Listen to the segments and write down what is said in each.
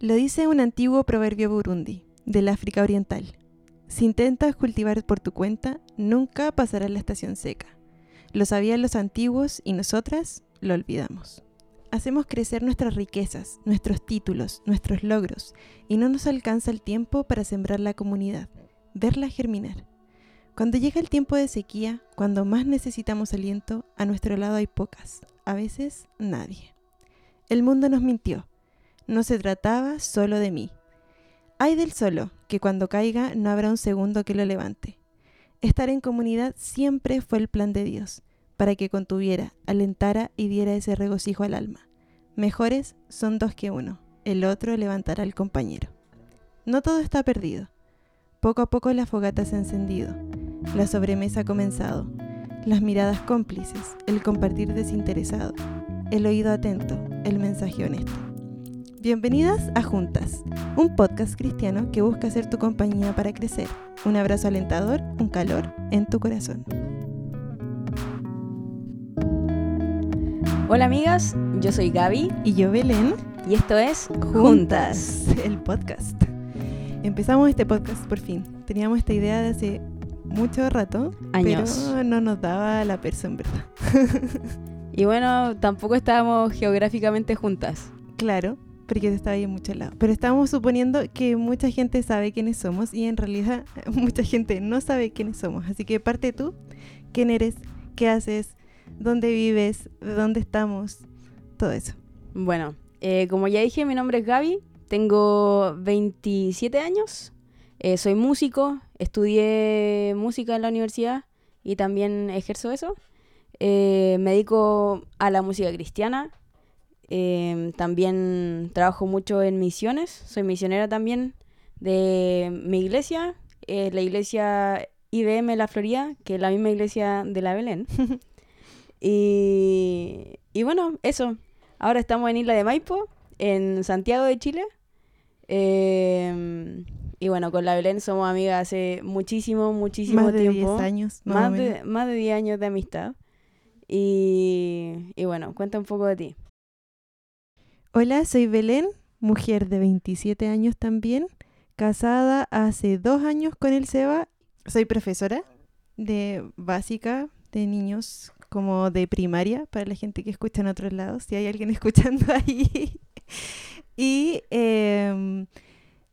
Lo dice un antiguo proverbio burundi, del África Oriental. Si intentas cultivar por tu cuenta, nunca pasarás la estación seca. Lo sabían los antiguos y nosotras lo olvidamos. Hacemos crecer nuestras riquezas, nuestros títulos, nuestros logros, y no nos alcanza el tiempo para sembrar la comunidad, verla germinar. Cuando llega el tiempo de sequía, cuando más necesitamos aliento, a nuestro lado hay pocas, a veces nadie. El mundo nos mintió. No se trataba solo de mí. Hay del solo, que cuando caiga no habrá un segundo que lo levante. Estar en comunidad siempre fue el plan de Dios, para que contuviera, alentara y diera ese regocijo al alma. Mejores son dos que uno, el otro levantará al compañero. No todo está perdido. Poco a poco la fogata se ha encendido, la sobremesa ha comenzado, las miradas cómplices, el compartir desinteresado, el oído atento, el mensaje honesto. Bienvenidas a Juntas, un podcast cristiano que busca ser tu compañía para crecer. Un abrazo alentador, un calor en tu corazón. Hola amigas, yo soy Gaby Y yo, Belén, y esto es Juntas. el podcast. Empezamos este podcast por fin. Teníamos esta idea de hace mucho rato, Años. pero no nos daba la perso en verdad. Y bueno, tampoco estábamos geográficamente juntas. Claro, porque estaba ahí en muchos lados. Pero estábamos suponiendo que mucha gente sabe quiénes somos y en realidad mucha gente no sabe quiénes somos. Así que parte tú, quién eres, qué haces, dónde vives, de dónde estamos, todo eso. Bueno, eh, como ya dije, mi nombre es Gaby, tengo 27 años, eh, soy músico, estudié música en la universidad y también ejerzo eso. Eh, me dedico a la música cristiana, eh, también trabajo mucho en misiones, soy misionera también de mi iglesia, eh, la iglesia IBM La Florida, que es la misma iglesia de la Belén. y, y bueno, eso. Ahora estamos en Isla de Maipo, en Santiago de Chile. Eh, y bueno, con la Belén somos amigas hace muchísimo, muchísimo Más de tiempo. 10 años. Más, de, más de 10 años de amistad. Y, y bueno, cuenta un poco de ti. Hola, soy Belén, mujer de 27 años también, casada hace dos años con el Seba. Soy profesora de básica de niños como de primaria para la gente que escucha en otros lados, si hay alguien escuchando ahí. y em,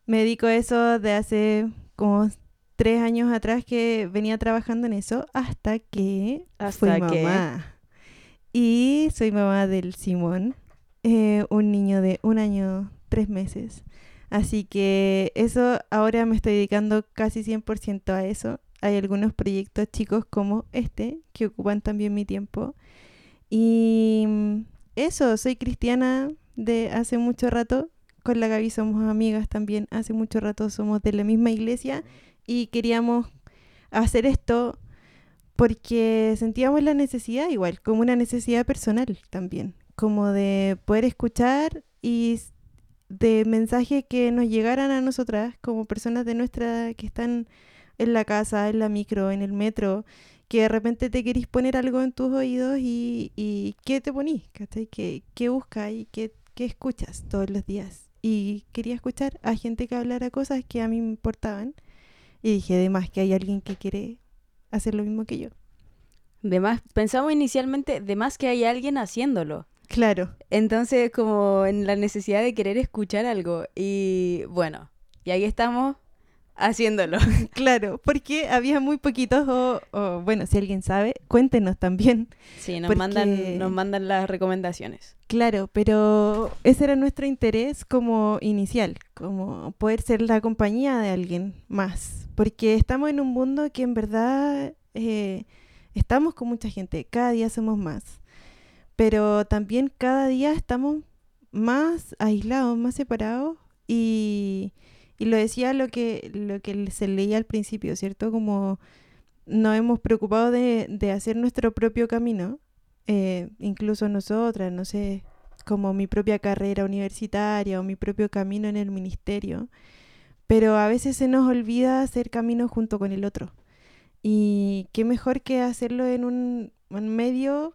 me dedico a eso de hace como tres años atrás que venía trabajando en eso hasta que Hasta fui que- mamá. Y soy mamá del Simón, eh, un niño de un año, tres meses. Así que eso ahora me estoy dedicando casi 100% a eso. Hay algunos proyectos chicos como este que ocupan también mi tiempo. Y eso, soy cristiana de hace mucho rato. Con la Gaby somos amigas también. Hace mucho rato somos de la misma iglesia y queríamos hacer esto porque sentíamos la necesidad igual, como una necesidad personal también, como de poder escuchar y de mensajes que nos llegaran a nosotras como personas de nuestra que están en la casa, en la micro, en el metro, que de repente te querís poner algo en tus oídos y, ¿qué te ponís? ¿Qué, buscas y qué, qué escuchas todos los días? Y quería escuchar a gente que hablara cosas que a mí me importaban y dije, además que hay alguien que quiere hacer lo mismo que yo. De más, pensamos inicialmente de más que hay alguien haciéndolo. Claro, Entonces, como en la necesidad de querer escuchar algo. Y bueno, y ahí estamos haciéndolo. claro, porque había muy poquitos o, o, bueno, si alguien sabe, cuéntenos también. Sí, nos, Porque- mandan, nos mandan las recomendaciones. Claro, pero ese era nuestro interés como inicial, como poder ser la compañía de alguien más, porque estamos en un mundo que en verdad eh, estamos con mucha gente, cada día somos más, pero también cada día estamos más aislados, más separados y, y lo decía lo que, lo que se leía al principio, ¿cierto? Como nos hemos preocupado de, de hacer nuestro propio camino, eh, incluso nosotras, no sé, como mi propia carrera universitaria o mi propio camino en el ministerio, pero a veces se nos olvida hacer camino junto con el otro. Y qué mejor que hacerlo en un, un medio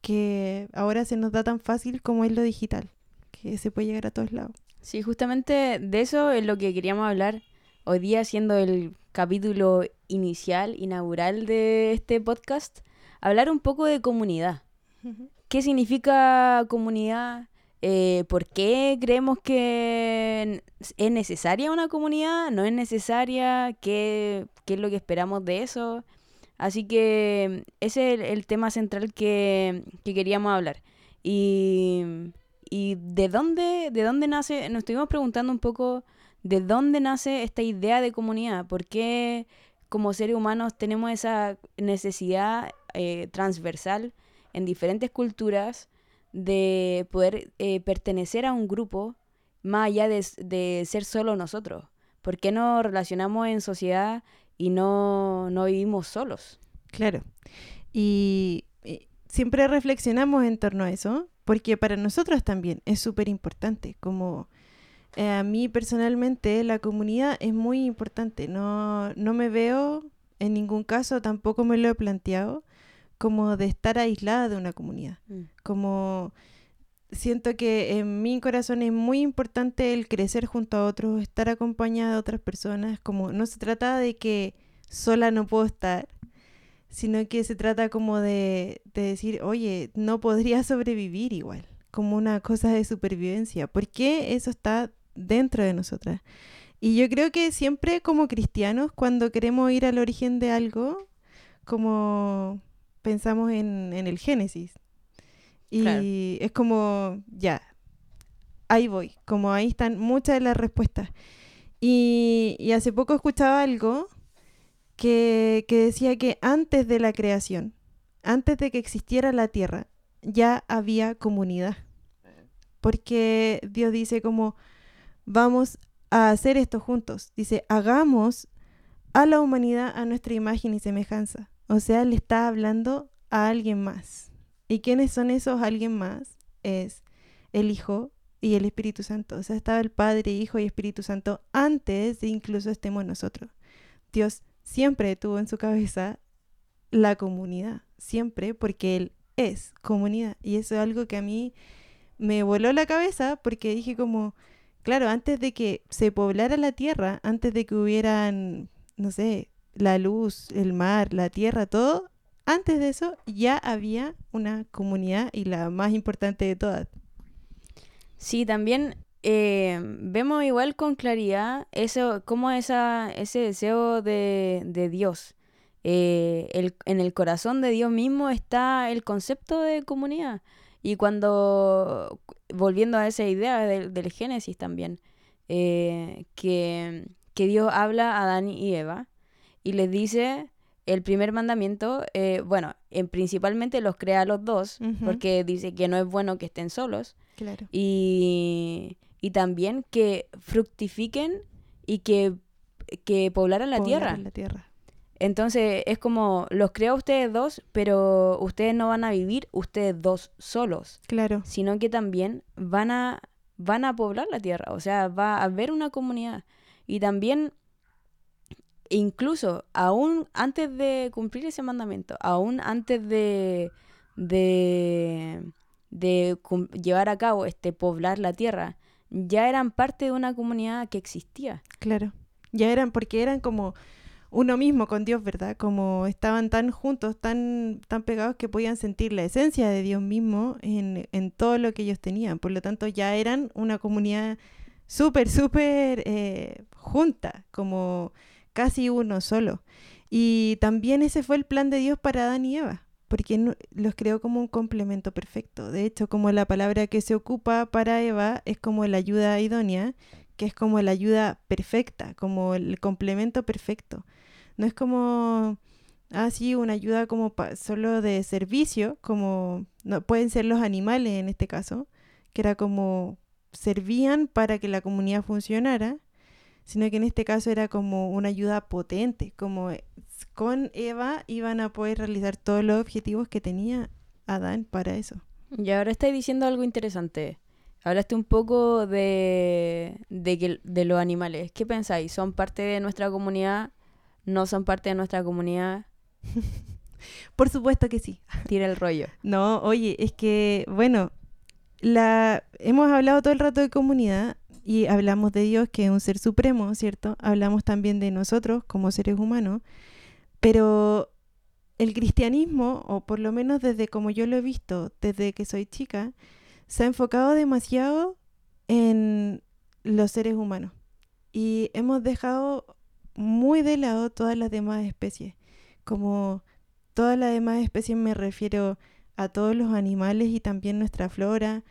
que ahora se nos da tan fácil como es lo digital, que se puede llegar a todos lados. Sí, justamente de eso es lo que queríamos hablar hoy día, siendo el capítulo inicial, inaugural de este podcast, hablar un poco de comunidad. ¿Qué significa comunidad? Eh, ¿Por qué creemos que es necesaria una comunidad? ¿No es necesaria? ¿Qué, qué es lo que esperamos de eso? Así que ese es el, tema central que, que, queríamos hablar. Y, y de dónde, de dónde nace, nos estuvimos preguntando un poco de dónde nace esta idea de comunidad, por qué como seres humanos tenemos esa necesidad eh, transversal en diferentes culturas de poder eh, pertenecer a un grupo más allá de, ser solo nosotros. ¿Por qué no relacionamos en sociedad y no, no vivimos solos? Claro. Y, y siempre reflexionamos en torno a eso, porque para nosotros también es súper importante, como eh, a mí personalmente la comunidad es muy importante. No, no me veo en ningún caso, tampoco me lo he planteado, como de estar aislada de una comunidad. Mm. Como siento que en mi corazón es muy importante el crecer junto a otros, estar acompañada de otras personas. Como no se trata de que sola no puedo estar, sino que se trata como de, de decir, oye, no podría sobrevivir igual como una cosa de supervivencia. ¿Por qué eso está dentro de nosotras. Y yo creo que siempre como cristianos, cuando queremos ir al origen de algo, como pensamos en, el Génesis. Y es como, ya, ahí voy, como ahí están muchas de las respuestas. Y, y hace poco escuchaba algo que, que decía que antes de la creación, antes de que existiera la tierra, ya había comunidad. Porque Dios dice como, vamos a hacer esto juntos. Dice, hagamos a la humanidad a nuestra imagen y semejanza. O sea, le está hablando a alguien más. ¿Y quiénes son esos alguien más? Es el Hijo y el Espíritu Santo. O sea, estaba el Padre, Hijo y Espíritu Santo antes de incluso estemos nosotros. Dios siempre tuvo en su cabeza la comunidad, siempre, porque Él es comunidad. Y eso es algo que a mí me voló la cabeza porque dije como, claro, antes de que se poblara la tierra, antes de que hubieran, no sé, la luz, el mar, la tierra, todo, antes de eso ya había una comunidad y la más importante de todas. Sí, también eh, vemos igual con claridad eso, cómo esa, ese deseo de, de Dios. Eh, el, en el corazón de Dios mismo está el concepto de comunidad. Y cuando, volviendo a esa idea del, Génesis también, eh, que, Dios habla a Adán y Eva y les dice el primer mandamiento, eh, bueno, en, principalmente los crea a los dos, porque dice que no es bueno que estén solos. Claro. Y, y también que fructifiquen y que, que poblaran la tierra. La tierra. Entonces es como, los creo ustedes dos, pero ustedes no van a vivir ustedes dos solos. Claro. Sino que también van a, van a poblar la tierra, o sea, va a haber una comunidad. Y también, incluso, aún antes de cumplir ese mandamiento, aún antes de, de, de llevar a cabo este poblar la tierra, ya eran parte de una comunidad que existía. Claro. Ya eran, porque eran como uno mismo con Dios, ¿verdad? Como estaban tan juntos, tan, tan pegados que podían sentir la esencia de Dios mismo en, en todo lo que ellos tenían. Por lo tanto, ya eran una comunidad súper, súper eh, junta, como casi uno solo. Y también ese fue el plan de Dios para Adán y Eva, porque los creó como un complemento perfecto. De hecho, como la palabra que se ocupa para Eva es como la ayuda idónea, que es como la ayuda perfecta, como el complemento perfecto. No es como, así ah, una ayuda como solo de servicio, como no, pueden ser los animales en este caso, que era como servían para que la comunidad funcionara, sino que en este caso era como una ayuda potente, como con Eva iban a poder realizar todos los objetivos que tenía Adán para eso. Y ahora estáis diciendo algo interesante. Hablaste un pogo de, de, que, de los animales. ¿Qué pensáis? ¿Son parte de nuestra comunidad no son parte de nuestra comunidad. Por supuesto que sí. Tira el rollo. No, oye, es que, bueno, la hemos hablado todo el rato de comunidad y hablamos de Dios, que es un ser supremo, ¿cierto? Hablamos también de nosotros como seres humanos, pero el cristianismo, o por lo menos desde como yo lo he visto desde que soy chica, se ha enfocado demasiado en los seres humanos y hemos dejado muy de lado todas las demás especies. Como todas las demás especies me refiero a todos los animales y también nuestra flora,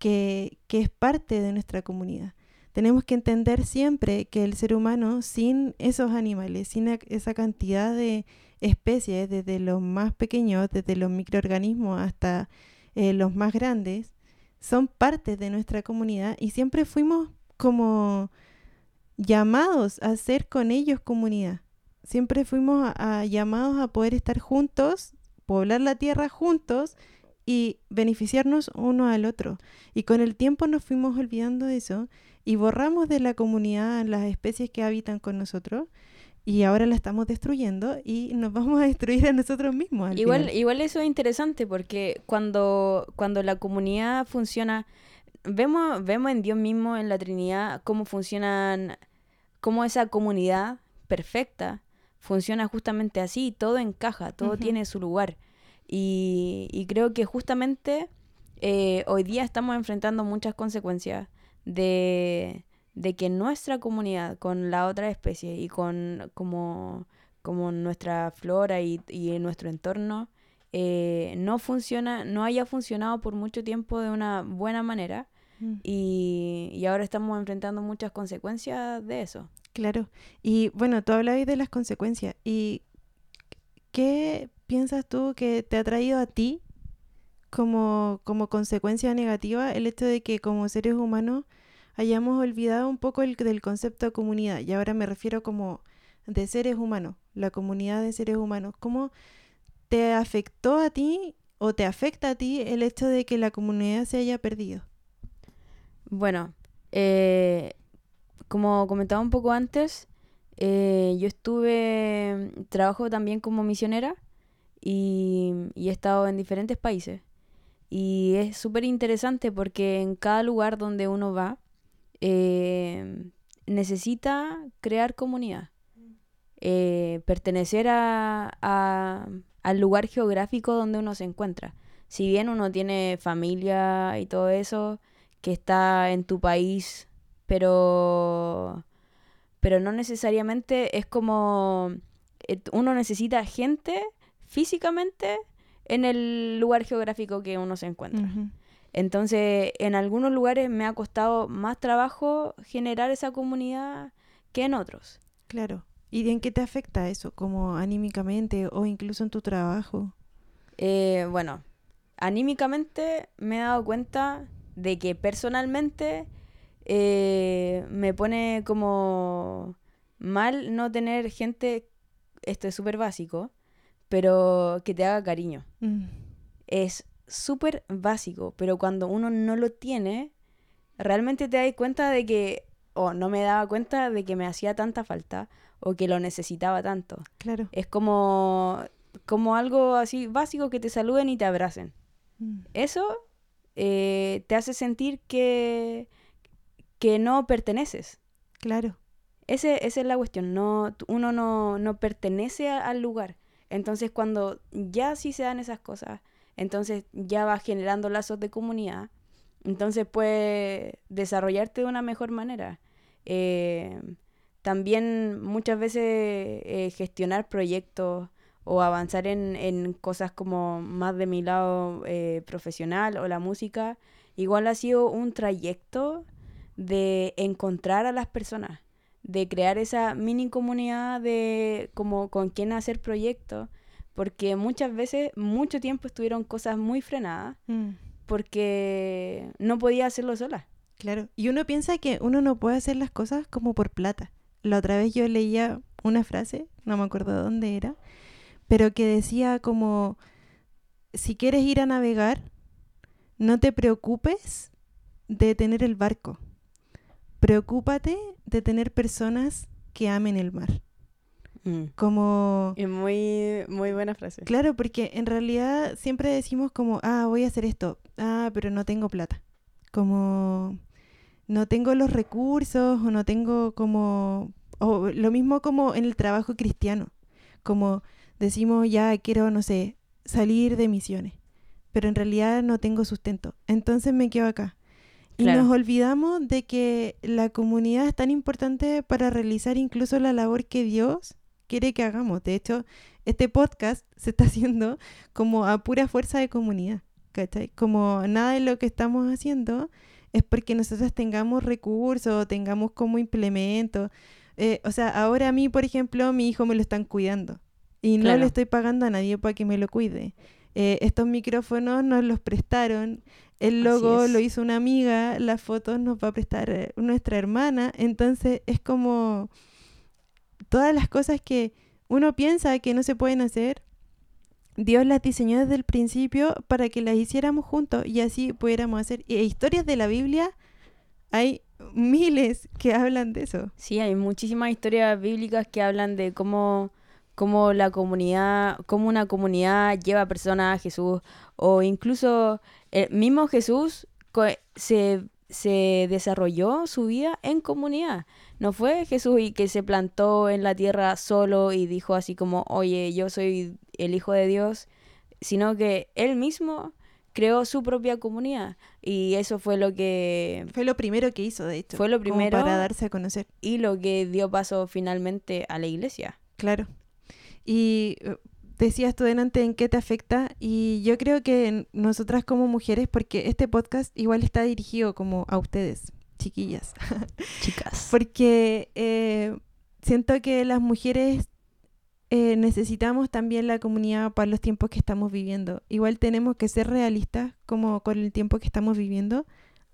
que, es parte de nuestra comunidad. Tenemos que entender siempre que el ser humano, sin esos animales, sin esa cantidad de especies, desde los más pequeños, desde los microorganismos hasta eh, los más grandes, son parte de nuestra comunidad y siempre fuimos como llamados a ser con ellos comunidad. Siempre fuimos llamados a poder estar juntos, poblar la tierra juntos y beneficiarnos uno al otro. Y con el tiempo nos fuimos olvidando de eso y borramos de la comunidad las especies que habitan con nosotros y ahora la estamos destruyendo y nos vamos a destruir a nosotros mismos. igual, igual eso es interesante porque cuando, cuando la comunidad funciona, vemos, vemos en Dios mismo, en la Trinidad, cómo funcionan, cómo esa comunidad perfecta funciona justamente así, todo encaja, todo tiene su lugar. Y, y creo que justamente eh, hoy día estamos enfrentando muchas consecuencias de, de que nuestra comunidad con la otra especie y con como, como nuestra flora y, y nuestro entorno eh, no funciona, no haya funcionado por mucho tiempo de una buena manera mm. y, y, ahora estamos enfrentando muchas consecuencias de eso. Claro, y bueno, tú hablabas de las consecuencias y ¿qué piensas tú que te ha traído a ti como, como consecuencia negativa el hecho de que como seres humanos hayamos olvidado un poco el, del concepto de comunidad, y ahora me refiero como de seres humanos, la comunidad de seres humanos. ¿Cómo te afectó a ti o te afecta a ti el hecho de que la comunidad se haya perdido? Bueno, eh, como comentaba un poco antes, eh, yo estuve, trabajo también como misionera y, he estado en diferentes países. Y es súper interesante porque en cada lugar donde uno va, eh, necesita crear comunidad, eh, pertenecer a, al lugar geográfico donde uno se encuentra. Si bien uno tiene familia y todo eso que está en tu país, pero, pero no necesariamente es como eh, uno necesita gente físicamente en el lugar geográfico que uno se encuentra. Entonces, en algunos lugares me ha costado más trabajo generar esa comunidad que en otros. Claro. ¿Y en qué te afecta eso, como anímicamente o incluso en tu trabajo? Eh, bueno, anímicamente me he dado cuenta de que personalmente eh, me pone como mal no tener gente, esto es súper básico, pero que te haga cariño. Mm. Es súper básico, pero cuando uno no lo tiene, realmente te das cuenta de que, o no me daba cuenta de que me hacía tanta falta o que lo necesitaba tanto. Claro. Es como, como algo así básico que te saluden y te abracen. Mm. Eso eh, te hace sentir que, que no perteneces. Claro. Ese, esa es la cuestión, no, uno no, no pertenece al lugar. Entonces cuando ya sí se dan esas cosas, entonces ya vas generando lazos de comunidad, entonces puedes desarrollarte de una mejor manera. Eh, también muchas veces eh, gestionar proyectos o avanzar en, cosas como más de mi lado eh, profesional o la música, igual ha sido un trayecto de encontrar a las personas, de crear esa mini comunidad de como con quién hacer proyectos porque muchas veces, mucho tiempo estuvieron cosas muy frenadas mm. porque no podía hacerlo sola. Claro, y uno piensa que uno no puede hacer las cosas como por plata. La otra vez yo leía una frase, no me acuerdo de dónde era, pero que decía como, si quieres ir a navegar, no te preocupes de tener el barco, preocúpate de tener personas que amen el mar. Mm. Como... Es muy, muy buena frase. Claro, porque en realidad siempre decimos como, ah, voy a hacer esto, ah, pero no tengo plata. Como no tengo los recursos o no tengo como, o lo mismo como en el trabajo cristiano, como decimos ya quiero, no sé, salir de misiones, pero en realidad no tengo sustento, entonces me quedo acá. Y nos olvidamos de que la comunidad es tan importante para realizar incluso la labor que Dios quiere que hagamos. De hecho, este podcast se está haciendo como a pura fuerza de comunidad. ¿cachai? Como nada de lo que estamos haciendo es porque nosotros tengamos recursos, tengamos como implemento. Eh, o sea, ahora a mí, por ejemplo, mi hijo me lo están cuidando y no Claro. le estoy pagando a nadie para que me lo cuide. Eh, estos micrófonos nos los prestaron, el logo lo hizo una amiga, las fotos nos va a prestar eh, nuestra hermana, entonces es como todas las cosas que uno piensa que no se pueden hacer, Dios las diseñó desde el principio para que las hiciéramos juntos y así pudiéramos hacer. Y historias de la Biblia hay miles que hablan de eso. Sí, hay muchísimas historias bíblicas que hablan de cómo, cómo la comunidad, cómo una comunidad lleva personas a Jesús, o incluso el mismo Jesús se, se desarrolló su vida en comunidad. No fue Jesús y que se plantó en la tierra solo y dijo así como, oye, yo soy el Hijo de Dios, sino que él mismo creó su propia comunidad. Y eso fue lo que Fue lo primero que hizo, de hecho. Fue lo primero. para darse a conocer. y lo que dio paso finalmente a la iglesia. Claro. Y eh, decías tú delante en qué te afecta y yo creo que nosotras como mujeres, porque este podcast igual está dirigido como a ustedes, chiquillas, Chicas. porque eh, siento que las mujeres eh, necesitamos también la comunidad para los tiempos que estamos viviendo. Igual tenemos que ser realistas como con el tiempo que estamos viviendo.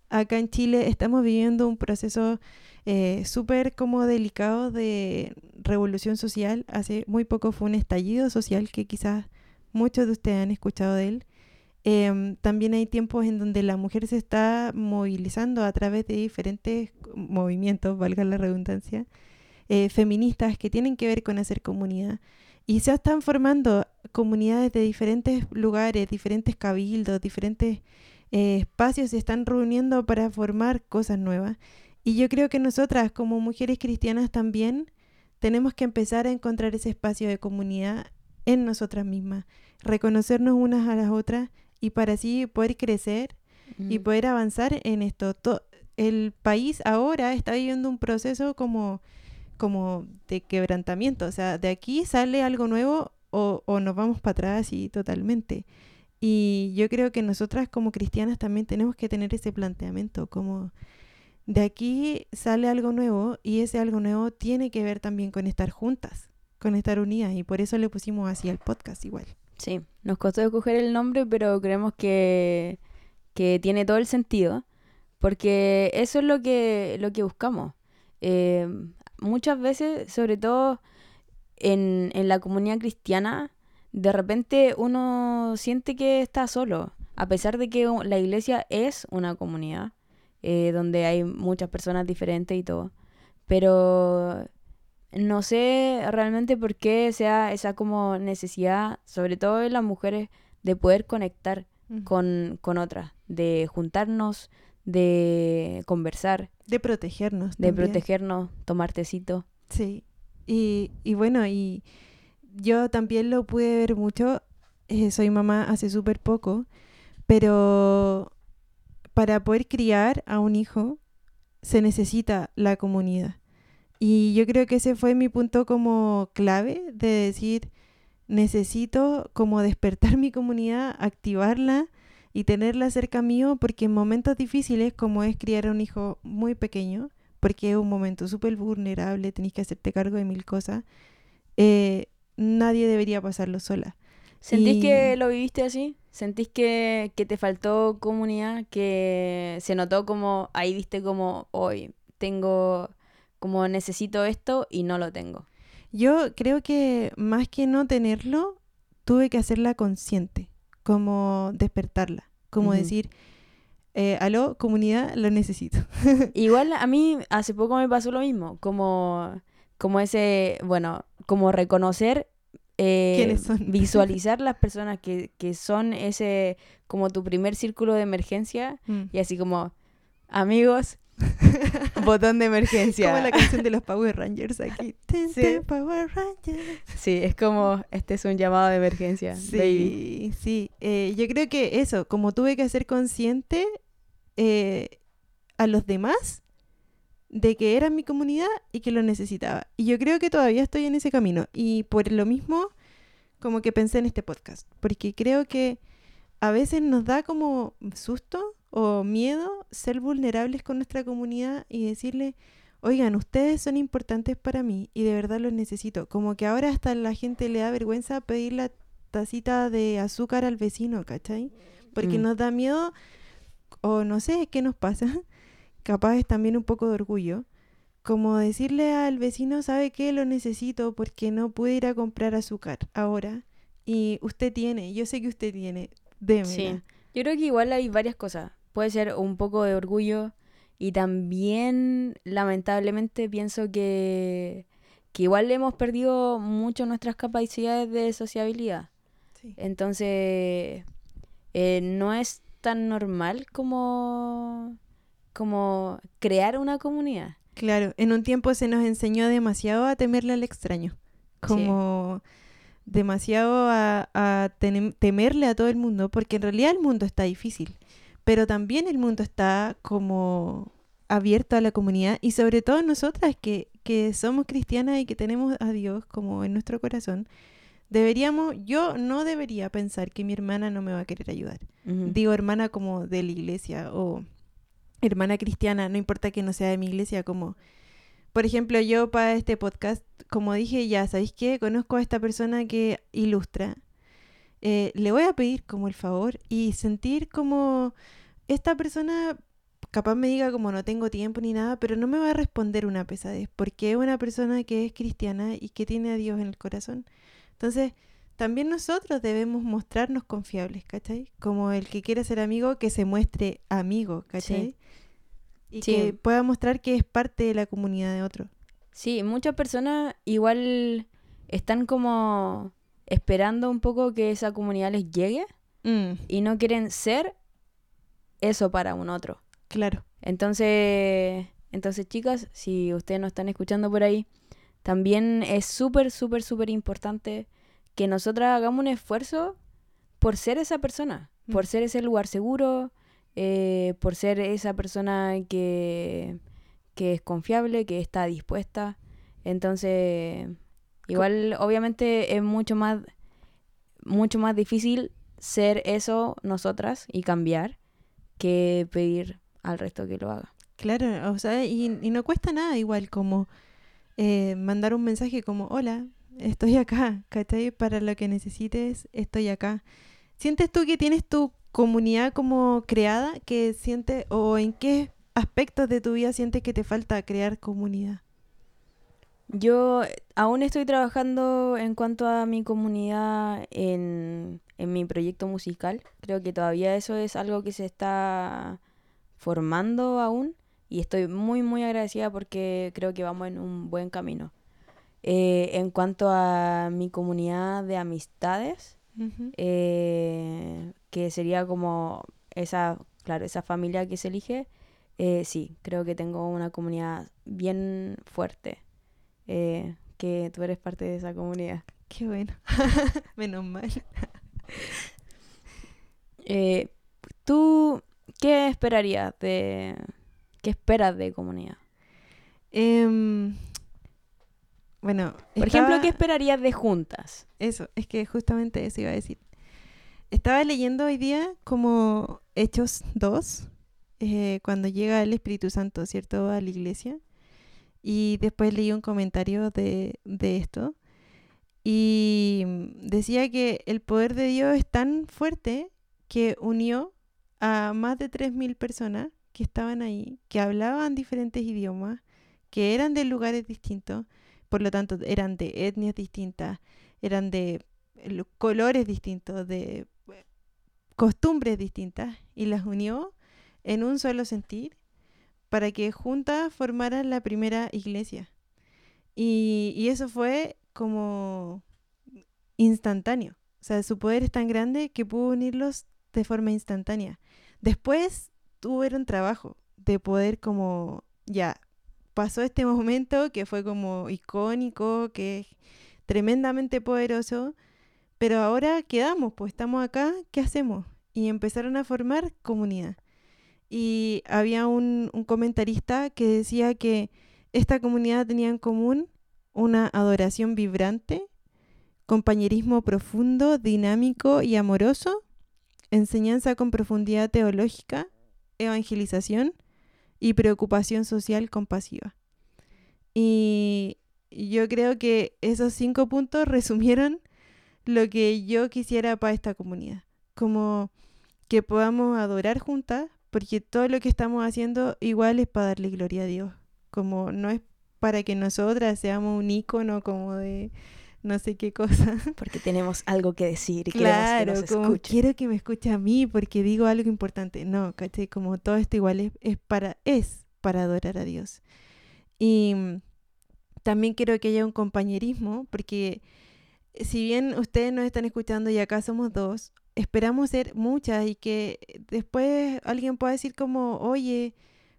Acá en Chile estamos viviendo un proceso eh, súper como delicado de revolución social. Hace muy poco fue un estallido social que quizás muchos de ustedes han escuchado de él. Em, también hay tiempos en donde la mujer se está movilizando a través de diferentes movimientos, valga la redundancia, eh, feministas que tienen que ver con hacer comunidad. Y se están formando comunidades de diferentes lugares, diferentes cabildos, diferentes eh, espacios se están reuniendo para formar cosas nuevas. Y yo creo que nosotras como mujeres cristianas también tenemos que empezar a encontrar ese espacio de comunidad en nosotras mismas, reconocernos unas a las otras y para así poder crecer y Mm. poder avanzar en esto. To- el país ahora está viviendo un proceso como, como de quebrantamiento, o sea, de aquí sale algo nuevo o, o nos vamos para atrás y totalmente. Y yo creo que nosotras como cristianas también tenemos que tener ese planteamiento, como de aquí sale algo nuevo y ese algo nuevo tiene que ver también con estar juntas, con estar unidas y por eso le pusimos así al podcast igual. Sí, nos costó escoger el nombre, pero creemos que, que tiene todo el sentido, porque eso es lo que, lo que buscamos. Eh, muchas veces, sobre todo en, en la comunidad cristiana, de repente uno siente que está solo, a pesar de que la iglesia es una comunidad, eh, donde hay muchas personas diferentes y todo, pero no sé realmente por qué sea esa como necesidad, sobre todo en las mujeres, de poder conectar con, con otras, de juntarnos, de conversar, De protegernos. de también. protegernos, tomar tecito. Sí, y, y bueno, y yo también lo pude ver mucho, eh, soy mamá hace súper poco, pero para poder criar a un hijo se necesita la comunidad. Y yo creo que ese fue mi punto como clave de decir, necesito como despertar mi comunidad, activarla y tenerla cerca mío, porque en momentos difíciles como es criar a un hijo muy pequeño, porque es un momento súper vulnerable, tenés que hacerte cargo de mil cosas, eh, nadie debería pasarlo sola. ¿Sentís Y- que lo viviste así? ¿Sentís que, que te faltó comunidad? ¿Que se notó como, ahí viste como, hoy tengo, como necesito esto y no lo tengo? Yo creo que más que no tenerlo, tuve que hacerla consciente, como despertarla, como decir, eh, aló, comunidad, lo necesito. Igual a mí hace poco me pasó lo mismo, como, como ese, bueno, como reconocer, eh, visualizar las personas que, que son ese, como tu primer círculo de emergencia Mm, y así como, amigos, Botón de emergencia. Como la canción de los Power Rangers aquí. Sí. Power Rangers. Sí, es como, este es un llamado de emergencia, Sí, baby. sí. Eh, yo creo que eso, como tuve que hacer consciente eh, a los demás de que era mi comunidad y que lo necesitaba. Y yo creo que todavía estoy en ese camino. Y por lo mismo, como que pensé en este podcast. Porque creo que a veces nos da como susto o miedo ser vulnerables con nuestra comunidad y decirle, oigan, ustedes son importantes para mí y de verdad los necesito. Como que ahora hasta la gente le da vergüenza pedir la tacita de azúcar al vecino, ¿cachai? Porque Mm. nos da miedo, o no sé qué nos pasa, capaz es también un poco de orgullo, como decirle al vecino, ¿sabe qué? Lo necesito porque no pude ir a comprar azúcar ahora. Y usted tiene, yo sé que usted tiene, démela. Sí. Yo creo que igual hay varias cosas. Puede ser un poco de orgullo y también, lamentablemente, pienso que, que igual hemos perdido mucho nuestras capacidades de sociabilidad. Sí. Entonces, eh, no es tan normal como, como crear una comunidad. Claro, en un tiempo se nos enseñó demasiado a temerle al extraño, como demasiado a, temerle a todo el mundo, porque en realidad el mundo está difícil, pero también el mundo está como abierto a la comunidad y sobre todo nosotras que, que somos cristianas y que tenemos a Dios como en nuestro corazón, deberíamos, yo no debería pensar que mi hermana no me va a querer ayudar. Digo hermana como de la iglesia o hermana cristiana, no importa que no sea de mi iglesia, como por ejemplo yo para este podcast, como dije ya, ¿sabéis qué? Conozco a esta persona que ilustra. Eh, le voy a pedir como el favor y sentir como esta persona capaz me diga como no tengo tiempo ni nada, pero no me va a responder una pesadez, porque es una persona que es cristiana y que tiene a Dios en el corazón. Entonces, también nosotros debemos mostrarnos confiables, ¿cachai? Como el que quiere ser amigo, que se muestre amigo, ¿cachai? Y Sí. que pueda mostrar que es parte de la comunidad de otro. Sí, muchas personas igual están como esperando un poco que esa comunidad les llegue Mm, y no quieren ser eso para un otro. claro. Entonces, entonces chicas, si ustedes nos están escuchando por ahí, también es súper, súper, súper importante que nosotras hagamos un esfuerzo por ser esa persona, por Mm. ser ese lugar seguro, eh, por ser esa persona que, que es confiable, que está dispuesta. Entonces, igual obviamente es mucho más, mucho más difícil ser eso nosotras y cambiar que pedir al resto que lo haga. Claro, o sea, y, y no cuesta nada igual como eh, mandar un mensaje como, hola, estoy acá, ¿cachai? Para lo que necesites, estoy acá. ¿Sientes tú que tienes tu comunidad como creada? que sientes o en qué aspectos de tu vida sientes que te falta crear comunidad? Yo aún estoy trabajando en cuanto a mi comunidad en, en mi proyecto musical. Creo que todavía eso es algo que se está formando aún y estoy muy muy agradecida porque creo que vamos en un buen camino. Eh, en cuanto a mi comunidad de amistades, eh, que sería como esa, claro, esa familia que se elige, eh, sí, creo que tengo una comunidad bien fuerte, que tú eres parte de esa comunidad. Qué bueno. Menos mal. Eh, ¿Tú qué esperarías de, qué esperas de comunidad? Em, bueno, Por ejemplo, ¿qué esperarías de juntas? Eso, es que justamente eso iba a decir. Estaba leyendo hoy día como Hechos 2, eh, cuando llega el Espíritu Santo, ¿cierto?, a la iglesia. Y después leí un comentario de, de esto. Y decía que el poder de Dios es tan fuerte que unió a más de 3.000 personas que estaban ahí, que hablaban diferentes idiomas, que eran de lugares distintos, por lo tanto eran de etnias distintas, eran de eh, lo- colores distintos, de eh, costumbres distintas, y las unió en un solo sentir para que juntas formaran la primera iglesia. Y, y eso fue como instantáneo. O sea, su poder es tan grande que pudo unirlos de forma instantánea. Después tuvieron trabajo, de poder como, ya, pasó este momento que fue como icónico, que es tremendamente poderoso, pero ahora quedamos, pues estamos acá, ¿qué hacemos? Y empezaron a formar comunidad. Y había un, comentarista que decía que esta comunidad tenía en común una adoración vibrante, compañerismo profundo, dinámico y amoroso, enseñanza con profundidad teológica, evangelización y preocupación social compasiva. Y yo creo que esos cinco puntos resumieron lo que yo quisiera para esta comunidad. Como que podamos adorar juntas, porque todo lo que estamos haciendo igual es para darle gloria a Dios. Como no es para que nosotras seamos un ícono como de no sé qué cosa. Porque tenemos algo que decir y claro, que nos como quiero que me escuche a mí porque digo algo importante. No, ¿cachai? Como todo esto igual es, es para, es para adorar a Dios. Y mm, también quiero que haya un compañerismo, porque si bien ustedes nos están escuchando y acá somos dos, esperamos ser muchas y que después alguien pueda decir como, oye,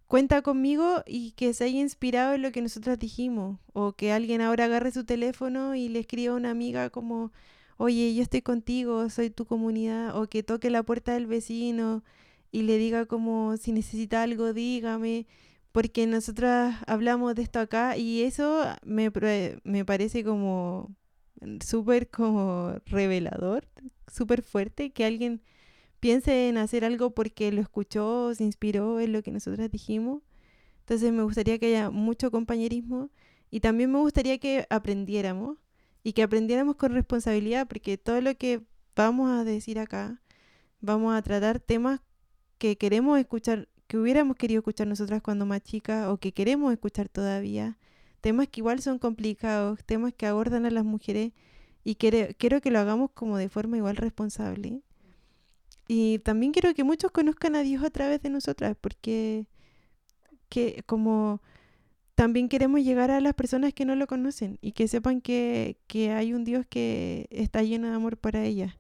cuenta conmigo y que se haya inspirado en lo que nosotras dijimos. O que alguien ahora agarre su teléfono y le escriba a una amiga como, oye, yo estoy contigo, soy tu comunidad. O que toque la puerta del vecino y le diga como, si necesita algo, dígame. Porque nosotras hablamos de esto acá y eso me, me parece como súper como revelador, súper fuerte, que alguien piense en hacer algo porque lo escuchó, se inspiró en lo que nosotras dijimos. Entonces me gustaría que haya mucho compañerismo y también me gustaría que aprendiéramos y que aprendiéramos con responsabilidad porque todo lo que vamos a decir acá, vamos a tratar temas que queremos escuchar, que hubiéramos querido escuchar nosotras cuando más chicas o que queremos escuchar todavía, temas que igual son complicados, temas que abordan a las mujeres y quiero, quiero que lo hagamos como de forma igual responsable y también quiero que muchos conozcan a Dios a través de nosotras, porque que como también queremos llegar a las personas que no lo conocen y que sepan que, que hay un Dios que está lleno de amor para ellas.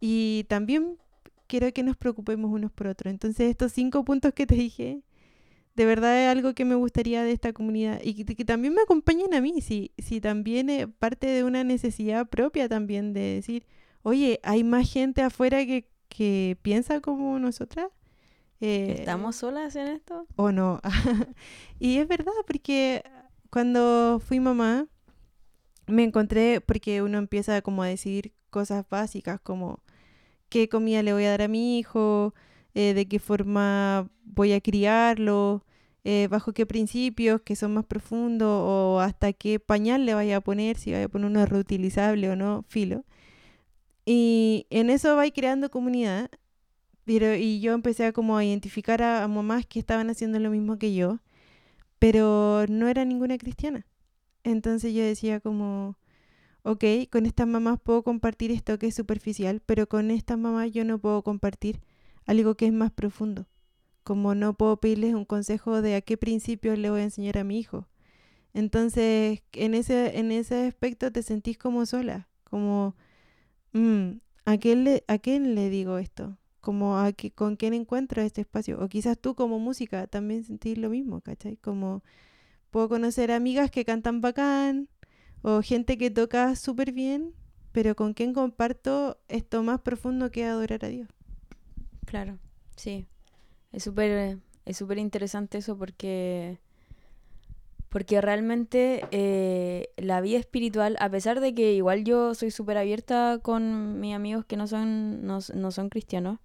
Y también quiero que nos preocupemos unos por otros. Entonces estos cinco puntos que te dije, de verdad es algo que me gustaría de esta comunidad y que, también me acompañen a mí, si, si también es parte de una necesidad propia también de decir, oye, hay más gente afuera que, que piensa como nosotras. Eh, ¿Estamos solas en esto? ¿O no? y es verdad, porque cuando fui mamá, me encontré, porque uno empieza como a decir cosas básicas como qué comida le voy a dar a mi hijo, eh, de qué forma voy a criarlo, eh, bajo qué principios que son más profundos o hasta qué pañal le vaya a poner, si vaya a poner uno reutilizable o no, filo. Y en eso va creando comunidad. Pero, y yo empecé a como identificar a, mamás que estaban haciendo lo mismo que yo, pero no era ninguna cristiana. Entonces yo decía como, ok, con estas mamás puedo compartir esto que es superficial, pero con estas mamás yo no puedo compartir algo que es más profundo. Como no puedo pedirles un consejo de a qué principios le voy a enseñar a mi hijo. Entonces, en ese, en ese aspecto te sentís como sola, como Mm, ¿a, quién le, ¿A quién le digo esto? Como a que, con quién encuentro este espacio. O quizás tú como música también sentís lo mismo, ¿cachai? Como puedo conocer amigas que cantan bacán o gente que toca súper bien, pero con quién comparto esto más profundo que adorar a Dios. Claro, sí. Es súper es súper interesante eso porque porque realmente eh, la vida espiritual, a pesar de que igual yo soy súper abierta con mis amigos que no son, no, son cristianos,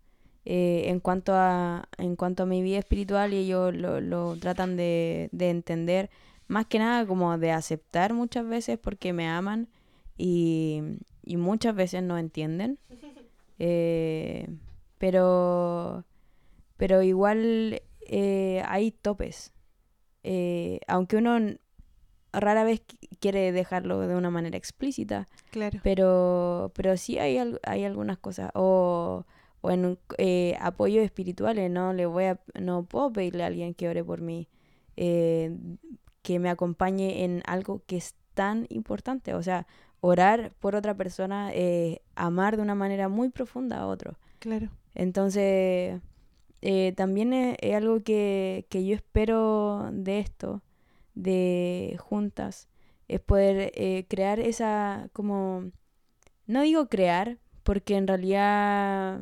eh, en, cuanto a, en cuanto a mi vida espiritual y ellos lo, lo tratan de, de, entender, más que nada como de aceptar muchas veces porque me aman y, y muchas veces no entienden. Eh, pero, pero igual hay topes eh, aunque uno rara vez quiere dejarlo de una manera explícita. Claro. Pero, pero sí hay, hay algunas cosas. O, o en eh, apoyo espirituales, ¿no? Le voy a, no puedo pedirle a alguien que ore por mí, eh, que me acompañe en algo que es tan importante. O sea, orar por otra persona, amar de una manera muy profunda a otro. Claro. Entonces, eh, también es, es algo que, que yo espero de esto, de juntas, es poder eh, crear esa como, no digo crear, porque en realidad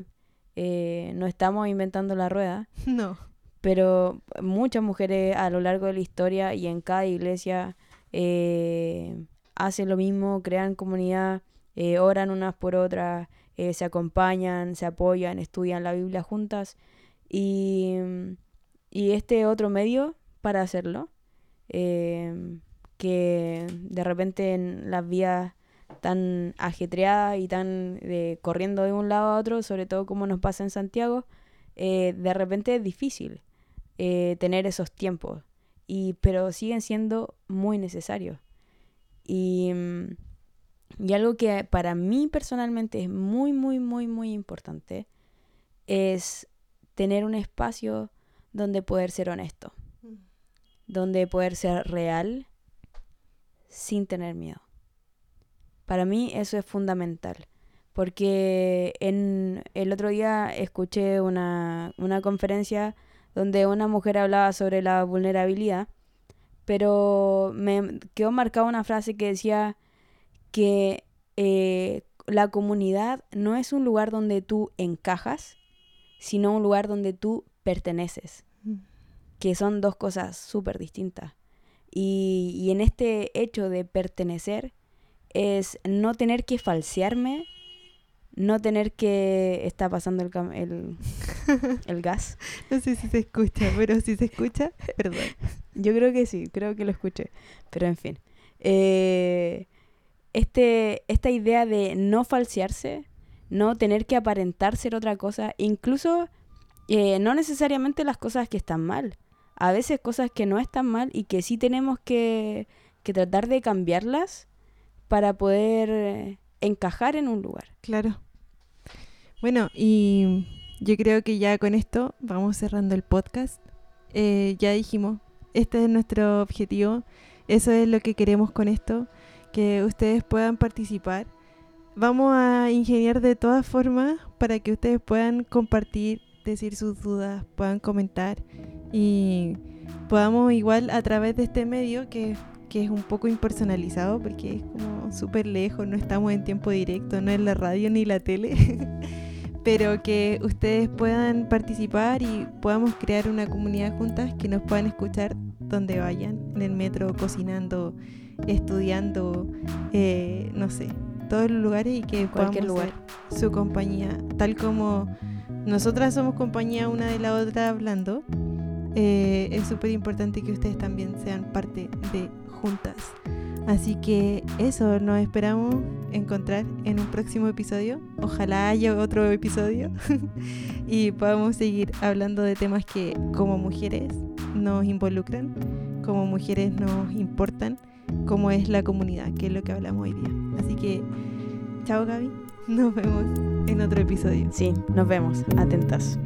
eh, no estamos inventando la rueda, No. pero muchas mujeres a lo largo de la historia y en cada iglesia eh, hacen lo mismo, crean comunidad, oran unas por otras, se acompañan, se apoyan, estudian la Biblia juntas y, y este otro medio para hacerlo, eh, que de repente en las vías tan ajetreadas y tan de, corriendo de un lado a otro, sobre todo como nos pasa en Santiago, eh, de repente es difícil eh, tener esos tiempos, y, pero siguen siendo muy necesarios. Y, mm, y algo que para mí personalmente es muy, muy, muy, muy importante es tener un espacio donde poder ser honesto, donde poder ser real sin tener miedo. Para mí eso es fundamental, porque en el otro día escuché una, una conferencia donde una mujer hablaba sobre la vulnerabilidad, pero me quedó marcada una frase que decía que eh, la comunidad no es un lugar donde tú encajas, sino un lugar donde tú perteneces, Mm. que son dos cosas súper distintas. Y, y en este hecho de pertenecer es no tener que falsearme, no tener que... Está pasando el, cam- el, el gas. No sé si se escucha, pero si se escucha, perdón. Yo creo que sí, creo que lo escuché. Pero en fin. Eh, este, esta idea de no falsearse, no tener que aparentar ser otra cosa, incluso eh, no necesariamente las cosas que están mal. A veces cosas que no están mal y que sí tenemos que, que tratar de cambiarlas para poder eh, encajar en un lugar. Claro. Bueno, y yo creo que ya con esto vamos cerrando el podcast. Eh, ya dijimos, este es nuestro objetivo, eso es lo que queremos con esto, que ustedes puedan participar. Vamos a ingeniar de todas formas para que ustedes puedan compartir, decir sus dudas, puedan comentar y podamos igual a través de este medio que, que es un poco impersonalizado porque es como súper lejos, no estamos en tiempo directo, no es la radio ni la tele, pero que ustedes puedan participar y podamos crear una comunidad juntas que nos puedan escuchar donde vayan, en el metro, cocinando, estudiando, eh, no sé, todos los lugares y que Cualquier lugar. ser su compañía, tal como nosotras somos compañía una de la otra hablando. eh, es súper importante que ustedes también sean parte de juntas. Así que eso, nos esperamos encontrar en un próximo episodio. Ojalá haya otro episodio y podamos seguir hablando de temas que como mujeres nos involucran, como mujeres nos importan, como es la comunidad, que es lo que hablamos hoy día. Así que, chao Gaby, nos vemos en otro episodio. Sí, nos vemos. Atentas.